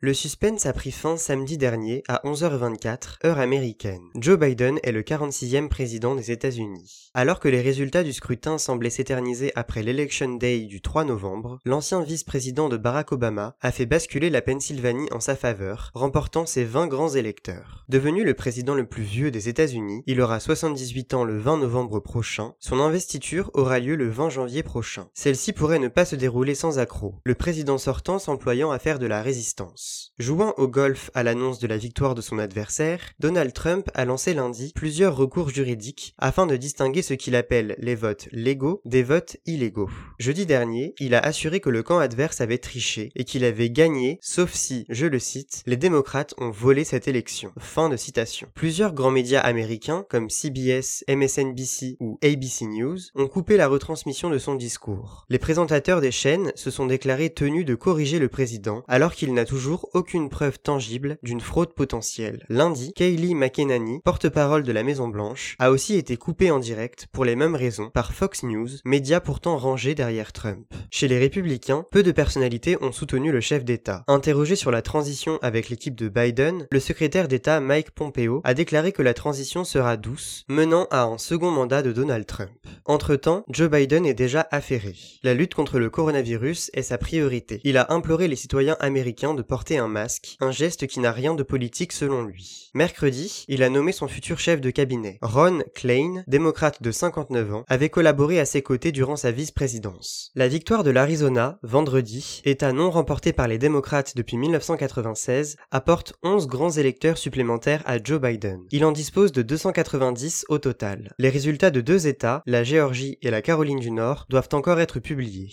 Le suspense a pris fin samedi dernier à 11h24, heure américaine. Joe Biden est le 46e président des États-Unis. Alors que les résultats du scrutin semblaient s'éterniser après l'Election Day du 3 novembre, l'ancien vice-président de Barack Obama a fait basculer la Pennsylvanie en sa faveur, remportant ses 20 grands électeurs. Devenu le président le plus vieux des États-Unis, il aura 78 ans le 20 novembre prochain. Son investiture aura lieu le 20 janvier prochain. Celle-ci pourrait ne pas se dérouler sans accroc, le président sortant s'employant à faire de la résistance. Jouant au golf à l'annonce de la victoire de son adversaire, Donald Trump a lancé lundi plusieurs recours juridiques afin de distinguer ce qu'il appelle les votes légaux des votes illégaux. Jeudi dernier, il a assuré que le camp adverse avait triché et qu'il avait gagné, sauf si, je le cite, les démocrates ont volé cette élection. Fin de citation. Plusieurs grands médias américains, comme CBS, MSNBC ou ABC News, ont coupé la retransmission de son discours. Les présentateurs des chaînes se sont déclarés tenus de corriger le président alors qu'il n'a toujours aucune preuve tangible d'une fraude potentielle. Lundi, Kayleigh McEnany, porte-parole de la Maison Blanche, a aussi été coupée en direct pour les mêmes raisons par Fox News, média pourtant rangé derrière Trump. Chez les républicains, peu de personnalités ont soutenu le chef d'État. Interrogé sur la transition avec l'équipe de Biden, le secrétaire d'État Mike Pompeo a déclaré que la transition sera douce, menant à un second mandat de Donald Trump. Entre-temps, Joe Biden est déjà affairé. La lutte contre le coronavirus est sa priorité. Il a imploré les citoyens américains de porter un masque, un geste qui n'a rien de politique selon lui. Mercredi, il a nommé son futur chef de cabinet. Ron Klein, démocrate de 59 ans, avait collaboré à ses côtés durant sa vice-présidence. La victoire de l'Arizona, vendredi, état non remporté par les démocrates depuis 1996, apporte 11 grands électeurs supplémentaires à Joe Biden. Il en dispose de 290 au total. Les résultats de deux États, la Géorgie et la Caroline du Nord, doivent encore être publiés.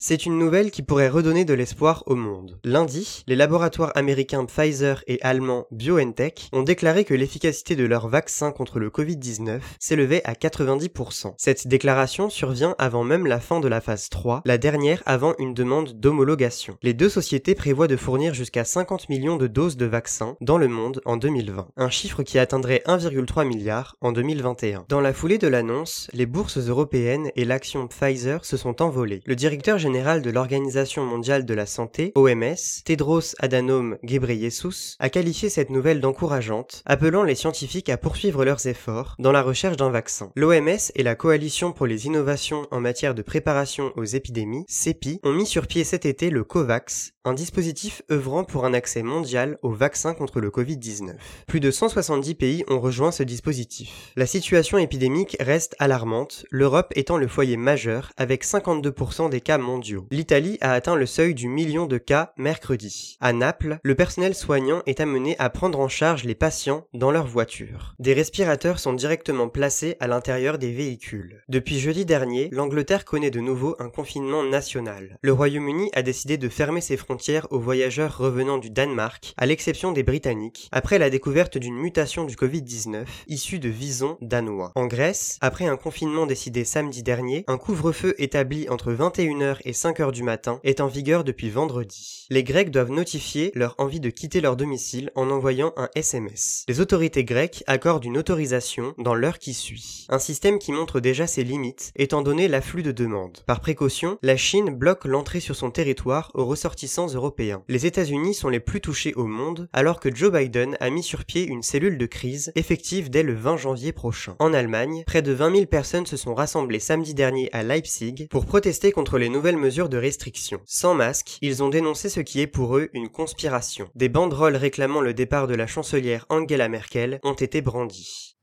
C'est une nouvelle qui pourrait redonner de l'espoir au monde. Lundi, les laboratoires américains Pfizer et allemands BioNTech ont déclaré que l'efficacité de leur vaccin contre le Covid-19 s'élevait à 90%. Cette déclaration survient avant même la fin de la phase 3, la dernière avant une demande d'homologation. Les deux sociétés prévoient de fournir jusqu'à 50 millions de doses de vaccins dans le monde en 2020, un chiffre qui atteindrait 1,3 milliard en 2021. Dans la foulée de l'annonce, les bourses européennes et l'action Pfizer se sont envolées. Le directeur général de l'Organisation mondiale de la santé, OMS, Tedros Adhanom Ghebreyesus, a qualifié cette nouvelle d'encourageante, appelant les scientifiques à poursuivre leurs efforts dans la recherche d'un vaccin. L'OMS et la Coalition pour les innovations en matière de préparation aux épidémies, CEPI, ont mis sur pied cet été le COVAX, un dispositif œuvrant pour un accès mondial au vaccin contre le Covid-19. Plus de 170 pays ont rejoint ce dispositif. La situation épidémique reste alarmante, l'Europe étant le foyer majeur avec 52% des cas mondiaux L'Italie a atteint le seuil du million de cas mercredi. À Naples, le personnel soignant est amené à prendre en charge les patients dans leur voiture. Des respirateurs sont directement placés à l'intérieur des véhicules. Depuis jeudi dernier, l'Angleterre connaît de nouveau un confinement national. Le Royaume-Uni a décidé de fermer ses frontières aux voyageurs revenant du Danemark, à l'exception des Britanniques, après la découverte d'une mutation du Covid-19 issue de visons danois. En Grèce, après un confinement décidé samedi dernier, un couvre-feu établi entre 21h et et 5 heures du matin est en vigueur depuis vendredi. Les Grecs doivent notifier leur envie de quitter leur domicile en envoyant un SMS. Les autorités grecques accordent une autorisation dans l'heure qui suit. Un système qui montre déjà ses limites étant donné l'afflux de demandes. Par précaution, la Chine bloque l'entrée sur son territoire aux ressortissants européens. Les États-Unis sont les plus touchés au monde alors que Joe Biden a mis sur pied une cellule de crise effective dès le 20 janvier prochain. En Allemagne, près de 20 000 personnes se sont rassemblées samedi dernier à Leipzig pour protester contre les nouvelles mesures de restriction. Sans masque, ils ont dénoncé ce qui est pour eux une conspiration. Des banderoles réclamant le départ de la chancelière Angela Merkel ont été brandies.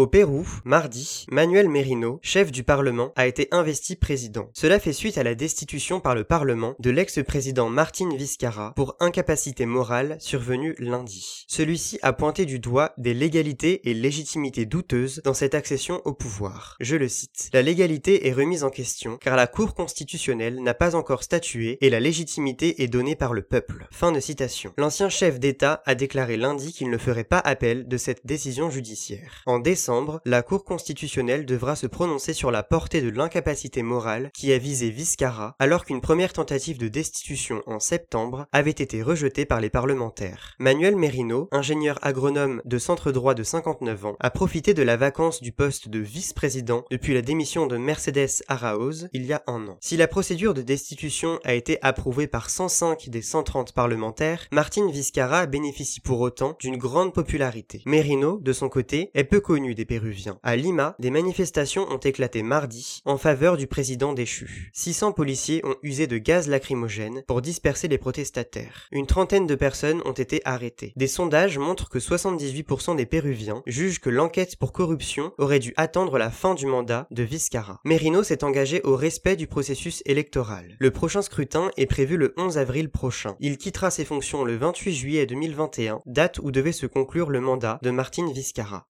Au Pérou, mardi, Manuel Merino, chef du Parlement, a été investi président. Cela fait suite à la destitution par le Parlement de l'ex-président Martin Vizcarra pour incapacité morale survenue lundi. Celui-ci a pointé du doigt des légalités et légitimités douteuses dans cette accession au pouvoir. Je le cite. La légalité est remise en question car la Cour constitutionnelle n'a pas encore statué et la légitimité est donnée par le peuple. Fin de citation. L'ancien chef d'État a déclaré lundi qu'il ne ferait pas appel de cette décision judiciaire. En décembre, la Cour constitutionnelle devra se prononcer sur la portée de l'incapacité morale qui a visé Viscara, alors qu'une première tentative de destitution en septembre avait été rejetée par les parlementaires. Manuel Merino, ingénieur agronome de centre droit de 59 ans, a profité de la vacance du poste de vice-président depuis la démission de Mercedes Araoz il y a un an. Si la procédure de destitution a été approuvée par 105 des 130 parlementaires, Martin Vizcarra bénéficie pour autant d'une grande popularité. Merino, de son côté, est peu connu des Péruviens. À Lima, des manifestations ont éclaté mardi en faveur du président déchu. 600 policiers ont usé de gaz lacrymogène pour disperser les protestataires. Une trentaine de personnes ont été arrêtées. Des sondages montrent que 78% des Péruviens jugent que l'enquête pour corruption aurait dû attendre la fin du mandat de Vizcarra. Merino s'est engagé au respect du processus électoral. Le prochain scrutin est prévu le 11 avril prochain. Il quittera ses fonctions le 28 juillet 2021, date où devait se conclure le mandat de Martin Vizcarra.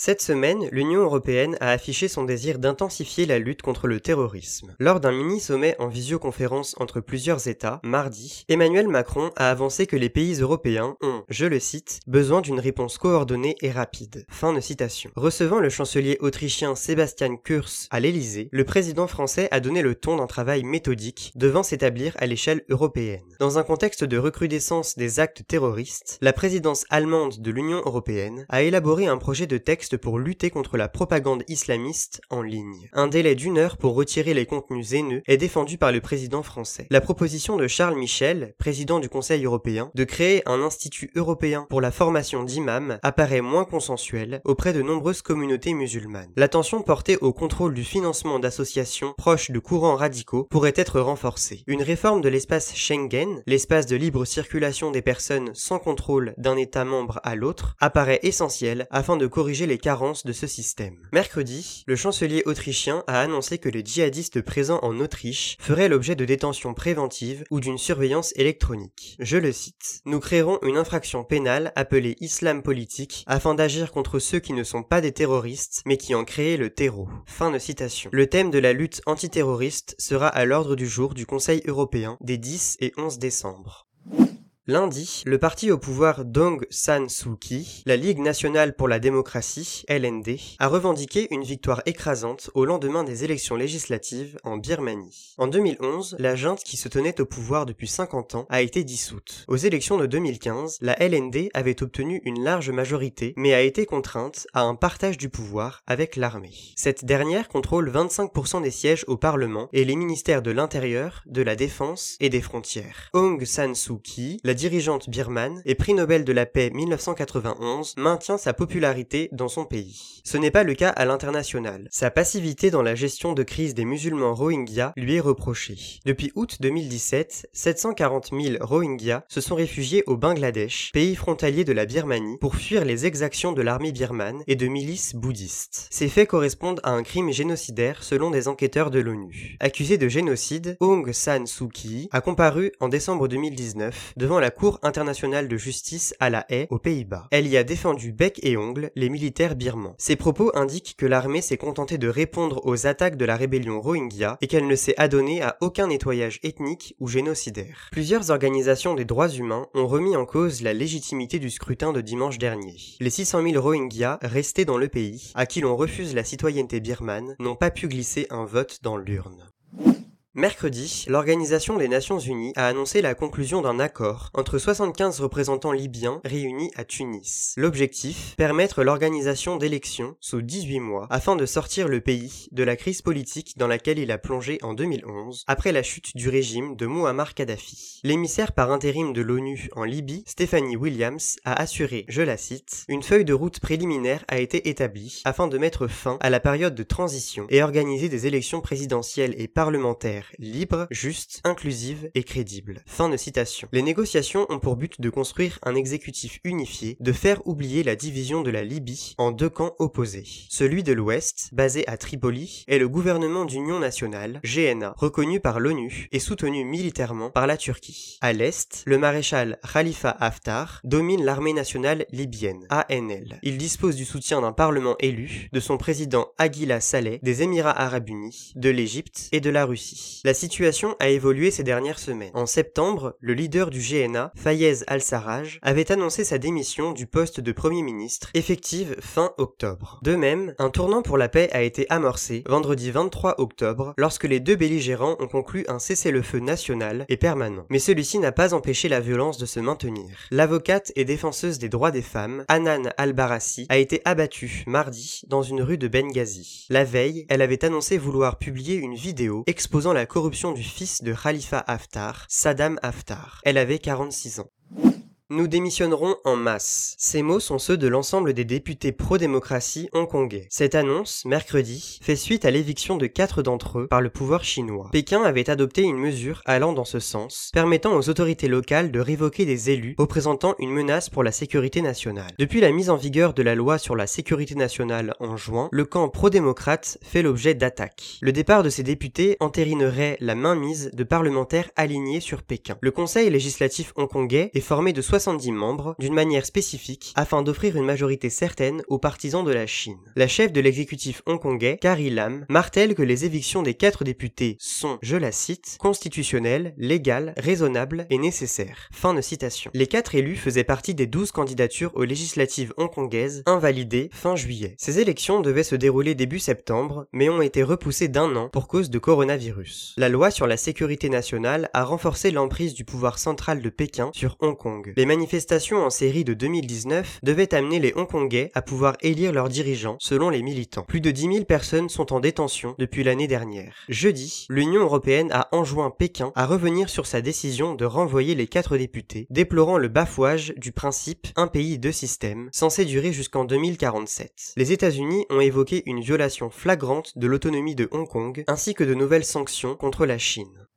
Cette semaine, l'Union européenne a affiché son désir d'intensifier la lutte contre le terrorisme. Lors d'un mini-sommet en visioconférence entre plusieurs États, mardi, Emmanuel Macron a avancé que les pays européens ont, je le cite, besoin d'une réponse coordonnée et rapide. Fin de citation. Recevant le chancelier autrichien Sebastian Kurz à l'Élysée, le président français a donné le ton d'un travail méthodique devant s'établir à l'échelle européenne. Dans un contexte de recrudescence des actes terroristes, la présidence allemande de l'Union européenne a élaboré un projet de texte pour lutter contre la propagande islamiste en ligne. Un délai d'une heure pour retirer les contenus haineux est défendu par le président français. La proposition de Charles Michel, président du Conseil européen, de créer un institut européen pour la formation d'imams apparaît moins consensuelle auprès de nombreuses communautés musulmanes. L'attention portée au contrôle du financement d'associations proches de courants radicaux pourrait être renforcée. Une réforme de l'espace Schengen, l'espace de libre circulation des personnes sans contrôle d'un État membre à l'autre, apparaît essentielle afin de corriger carences de ce système. Mercredi, le chancelier autrichien a annoncé que les djihadistes présents en Autriche feraient l'objet de détention préventive ou d'une surveillance électronique. Je le cite. Nous créerons une infraction pénale appelée islam politique afin d'agir contre ceux qui ne sont pas des terroristes mais qui ont créé le terreau. Fin de citation. Le thème de la lutte antiterroriste sera à l'ordre du jour du Conseil européen des 10 et 11 décembre. Lundi, le parti au pouvoir Dong San Suu Kyi, la Ligue nationale pour la démocratie, LND, a revendiqué une victoire écrasante au lendemain des élections législatives en Birmanie. En 2011, la junte qui se tenait au pouvoir depuis 50 ans a été dissoute. Aux élections de 2015, la LND avait obtenu une large majorité mais a été contrainte à un partage du pouvoir avec l'armée. Cette dernière contrôle 25% des sièges au Parlement et les ministères de l'Intérieur, de la Défense et des Frontières. Aung San Suu Kyi, dirigeante birmane et prix Nobel de la paix 1991, maintient sa popularité dans son pays. Ce n'est pas le cas à l'international. Sa passivité dans la gestion de crise des musulmans Rohingyas lui est reprochée. Depuis août 2017, 740 000 Rohingyas se sont réfugiés au Bangladesh, pays frontalier de la Birmanie, pour fuir les exactions de l'armée birmane et de milices bouddhistes. Ces faits correspondent à un crime génocidaire selon des enquêteurs de l'ONU. Accusé de génocide, Aung San Suu Kyi a comparu en décembre 2019 devant la la Cour internationale de justice à La Haye, aux Pays-Bas. Elle y a défendu bec et ongle les militaires birmans. Ses propos indiquent que l'armée s'est contentée de répondre aux attaques de la rébellion Rohingya et qu'elle ne s'est adonnée à aucun nettoyage ethnique ou génocidaire. Plusieurs organisations des droits humains ont remis en cause la légitimité du scrutin de dimanche dernier. Les 600 000 Rohingyas restés dans le pays, à qui l'on refuse la citoyenneté birmane, n'ont pas pu glisser un vote dans l'urne. Mercredi, l'Organisation des Nations Unies a annoncé la conclusion d'un accord entre 75 représentants libyens réunis à Tunis. L'objectif, permettre l'organisation d'élections sous 18 mois afin de sortir le pays de la crise politique dans laquelle il a plongé en 2011 après la chute du régime de Muammar Kadhafi. L'émissaire par intérim de l'ONU en Libye, Stephanie Williams, a assuré, je la cite, une feuille de route préliminaire a été établie afin de mettre fin à la période de transition et organiser des élections présidentielles et parlementaires libre, juste, inclusive et crédible. Fin de citation. Les négociations ont pour but de construire un exécutif unifié, de faire oublier la division de la Libye en deux camps opposés. Celui de l'Ouest, basé à Tripoli, est le gouvernement d'union nationale, GNA, reconnu par l'ONU et soutenu militairement par la Turquie. À l'Est, le maréchal Khalifa Haftar domine l'armée nationale libyenne, ANL. Il dispose du soutien d'un parlement élu, de son président Aguila Saleh, des Émirats arabes unis, de l'Égypte et de la Russie. La situation a évolué ces dernières semaines. En septembre, le leader du GNA, Fayez al-Sarraj, avait annoncé sa démission du poste de Premier ministre, effective fin octobre. De même, un tournant pour la paix a été amorcé vendredi 23 octobre lorsque les deux belligérants ont conclu un cessez-le-feu national et permanent. Mais celui-ci n'a pas empêché la violence de se maintenir. L'avocate et défenseuse des droits des femmes, Anan al-Barassi, a été abattue mardi dans une rue de Benghazi. La veille, elle avait annoncé vouloir publier une vidéo exposant la corruption du fils de Khalifa Haftar, Saddam Haftar. Elle avait 46 ans. Nous démissionnerons en masse. Ces mots sont ceux de l'ensemble des députés pro-démocratie hongkongais. Cette annonce, mercredi, fait suite à l'éviction de quatre d'entre eux par le pouvoir chinois. Pékin avait adopté une mesure allant dans ce sens, permettant aux autorités locales de révoquer des élus représentant une menace pour la sécurité nationale. Depuis la mise en vigueur de la loi sur la sécurité nationale en juin, le camp pro-démocrate fait l'objet d'attaques. Le départ de ces députés entérinerait la mainmise de parlementaires alignés sur Pékin. Le conseil législatif hongkongais est formé de 70 membres d'une manière spécifique afin d'offrir une majorité certaine aux partisans de la Chine. La chef de l'exécutif hongkongais, Carrie Lam, martèle que les évictions des quatre députés sont, je la cite, constitutionnelles, légales, raisonnables et nécessaires. Fin de citation. Les quatre élus faisaient partie des 12 candidatures aux législatives hongkongaises invalidées fin juillet. Ces élections devaient se dérouler début septembre, mais ont été repoussées d'un an pour cause de coronavirus. La loi sur la sécurité nationale a renforcé l'emprise du pouvoir central de Pékin sur Hong Kong manifestations en série de 2019 devaient amener les Hongkongais à pouvoir élire leurs dirigeants, selon les militants. Plus de 10 000 personnes sont en détention depuis l'année dernière. Jeudi, l'Union européenne a enjoint Pékin à revenir sur sa décision de renvoyer les quatre députés, déplorant le bafouage du principe un pays, deux systèmes, censé durer jusqu'en 2047. Les États-Unis ont évoqué une violation flagrante de l'autonomie de Hong Kong, ainsi que de nouvelles sanctions contre la Chine.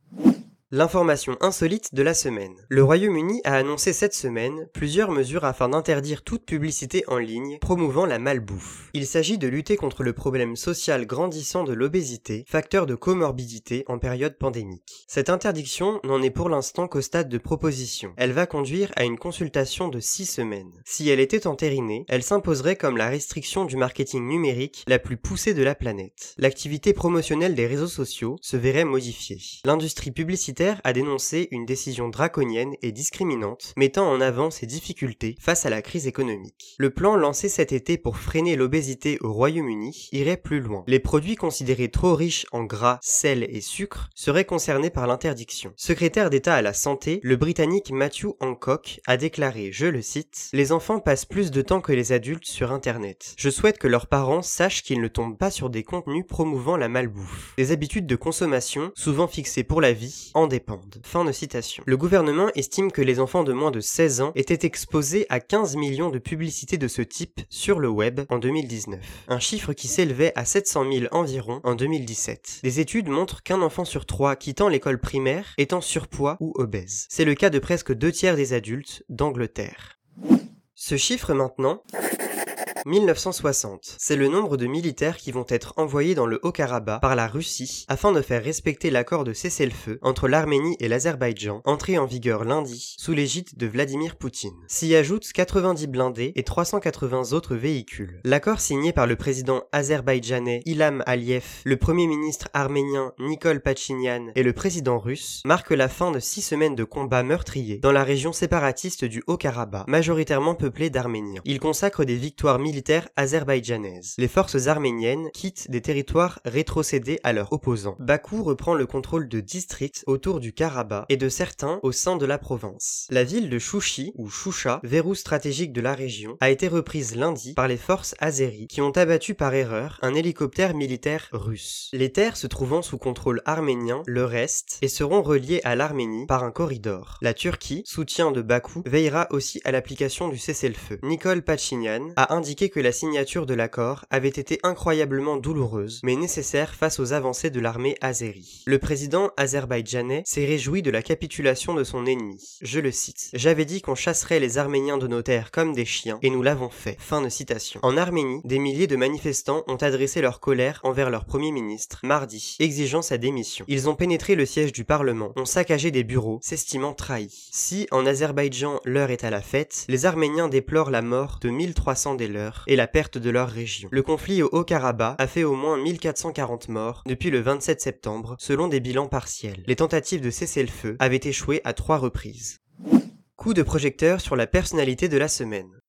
L'information insolite de la semaine. Le Royaume-Uni a annoncé cette semaine plusieurs mesures afin d'interdire toute publicité en ligne promouvant la malbouffe. Il s'agit de lutter contre le problème social grandissant de l'obésité, facteur de comorbidité en période pandémique. Cette interdiction n'en est pour l'instant qu'au stade de proposition. Elle va conduire à une consultation de six semaines. Si elle était entérinée, elle s'imposerait comme la restriction du marketing numérique la plus poussée de la planète. L'activité promotionnelle des réseaux sociaux se verrait modifiée. L'industrie publicitaire a dénoncé une décision draconienne et discriminante, mettant en avant ses difficultés face à la crise économique. Le plan lancé cet été pour freiner l'obésité au Royaume-Uni irait plus loin. Les produits considérés trop riches en gras, sel et sucre seraient concernés par l'interdiction. Secrétaire d'État à la santé, le Britannique Matthew Hancock a déclaré, je le cite, Les enfants passent plus de temps que les adultes sur Internet. Je souhaite que leurs parents sachent qu'ils ne tombent pas sur des contenus promouvant la malbouffe. Les habitudes de consommation, souvent fixées pour la vie, en Fin de citation. Le gouvernement estime que les enfants de moins de 16 ans étaient exposés à 15 millions de publicités de ce type sur le web en 2019. Un chiffre qui s'élevait à 700 000 environ en 2017. Des études montrent qu'un enfant sur trois quittant l'école primaire est en surpoids ou obèse. C'est le cas de presque deux tiers des adultes d'Angleterre. Ce chiffre maintenant 1960. C'est le nombre de militaires qui vont être envoyés dans le Haut-Karabakh par la Russie afin de faire respecter l'accord de cessez-le-feu entre l'Arménie et l'Azerbaïdjan, entré en vigueur lundi sous l'égide de Vladimir Poutine. S'y ajoutent 90 blindés et 380 autres véhicules. L'accord signé par le président azerbaïdjanais Ilham Aliyev, le premier ministre arménien Nikol Pachinian et le président russe marque la fin de six semaines de combats meurtriers dans la région séparatiste du Haut-Karabakh, majoritairement peuplée d'Arméniens. Il consacre des victoires militaires militaire azerbaïdjanaise. Les forces arméniennes quittent des territoires rétrocédés à leurs opposants. Bakou reprend le contrôle de districts autour du Karabakh et de certains au sein de la province. La ville de Chouchi, ou Choucha, verrou stratégique de la région, a été reprise lundi par les forces azéries qui ont abattu par erreur un hélicoptère militaire russe. Les terres se trouvant sous contrôle arménien le restent et seront reliées à l'Arménie par un corridor. La Turquie, soutien de Bakou, veillera aussi à l'application du cessez-le-feu. Nicole Pachinian a indiqué que la signature de l'accord avait été incroyablement douloureuse, mais nécessaire face aux avancées de l'armée azérie. Le président azerbaïdjanais s'est réjoui de la capitulation de son ennemi. Je le cite. J'avais dit qu'on chasserait les Arméniens de nos terres comme des chiens, et nous l'avons fait. Fin de citation. En Arménie, des milliers de manifestants ont adressé leur colère envers leur premier ministre, mardi, exigeant sa démission. Ils ont pénétré le siège du Parlement, ont saccagé des bureaux, s'estimant trahis. Si, en Azerbaïdjan, l'heure est à la fête, les Arméniens déplorent la mort de 1300 des leurs et la perte de leur région. Le conflit au Haut-Karabakh a fait au moins 1440 morts depuis le 27 septembre, selon des bilans partiels. Les tentatives de cesser le feu avaient échoué à trois reprises. Coup de projecteur sur la personnalité de la semaine.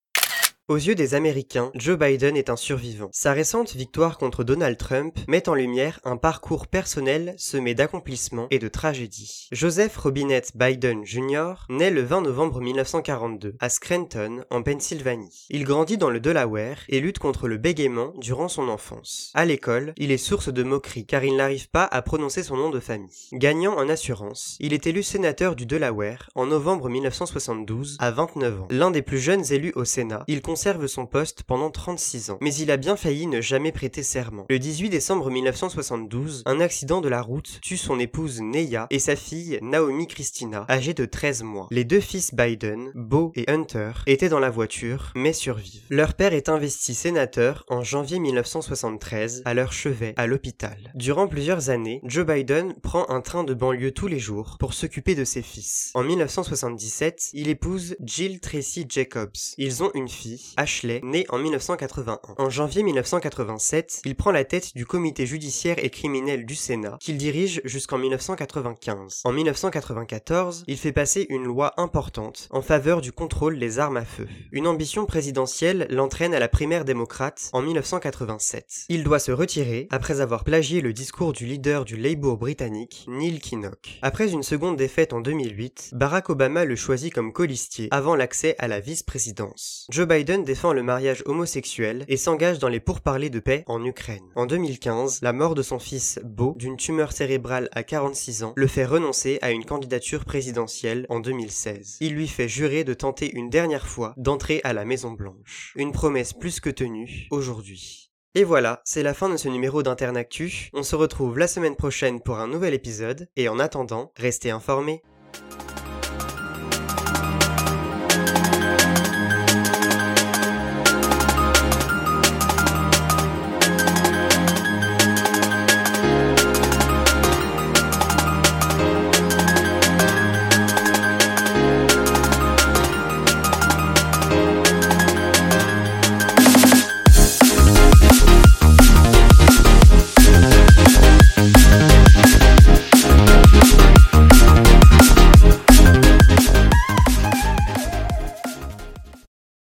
Aux yeux des Américains, Joe Biden est un survivant. Sa récente victoire contre Donald Trump met en lumière un parcours personnel semé d'accomplissements et de tragédies. Joseph Robinette Biden Jr. naît le 20 novembre 1942 à Scranton, en Pennsylvanie. Il grandit dans le Delaware et lutte contre le bégaiement durant son enfance. À l'école, il est source de moqueries car il n'arrive pas à prononcer son nom de famille. Gagnant en assurance, il est élu sénateur du Delaware en novembre 1972 à 29 ans. L'un des plus jeunes élus au Sénat, il son poste pendant 36 ans, mais il a bien failli ne jamais prêter serment. Le 18 décembre 1972, un accident de la route tue son épouse Neya et sa fille Naomi Christina, âgée de 13 mois. Les deux fils Biden, Beau et Hunter, étaient dans la voiture, mais survivent. Leur père est investi sénateur en janvier 1973 à leur chevet à l'hôpital. Durant plusieurs années, Joe Biden prend un train de banlieue tous les jours pour s'occuper de ses fils. En 1977, il épouse Jill Tracy Jacobs. Ils ont une fille, Ashley, né en 1981. En janvier 1987, il prend la tête du comité judiciaire et criminel du Sénat, qu'il dirige jusqu'en 1995. En 1994, il fait passer une loi importante en faveur du contrôle des armes à feu. Une ambition présidentielle l'entraîne à la primaire démocrate en 1987. Il doit se retirer après avoir plagié le discours du leader du Labour britannique, Neil Kinnock. Après une seconde défaite en 2008, Barack Obama le choisit comme colistier avant l'accès à la vice-présidence. Joe Défend le mariage homosexuel et s'engage dans les pourparlers de paix en Ukraine. En 2015, la mort de son fils Beau, d'une tumeur cérébrale à 46 ans, le fait renoncer à une candidature présidentielle en 2016. Il lui fait jurer de tenter une dernière fois d'entrer à la Maison Blanche. Une promesse plus que tenue aujourd'hui. Et voilà, c'est la fin de ce numéro d'Internactu. On se retrouve la semaine prochaine pour un nouvel épisode, et en attendant, restez informés.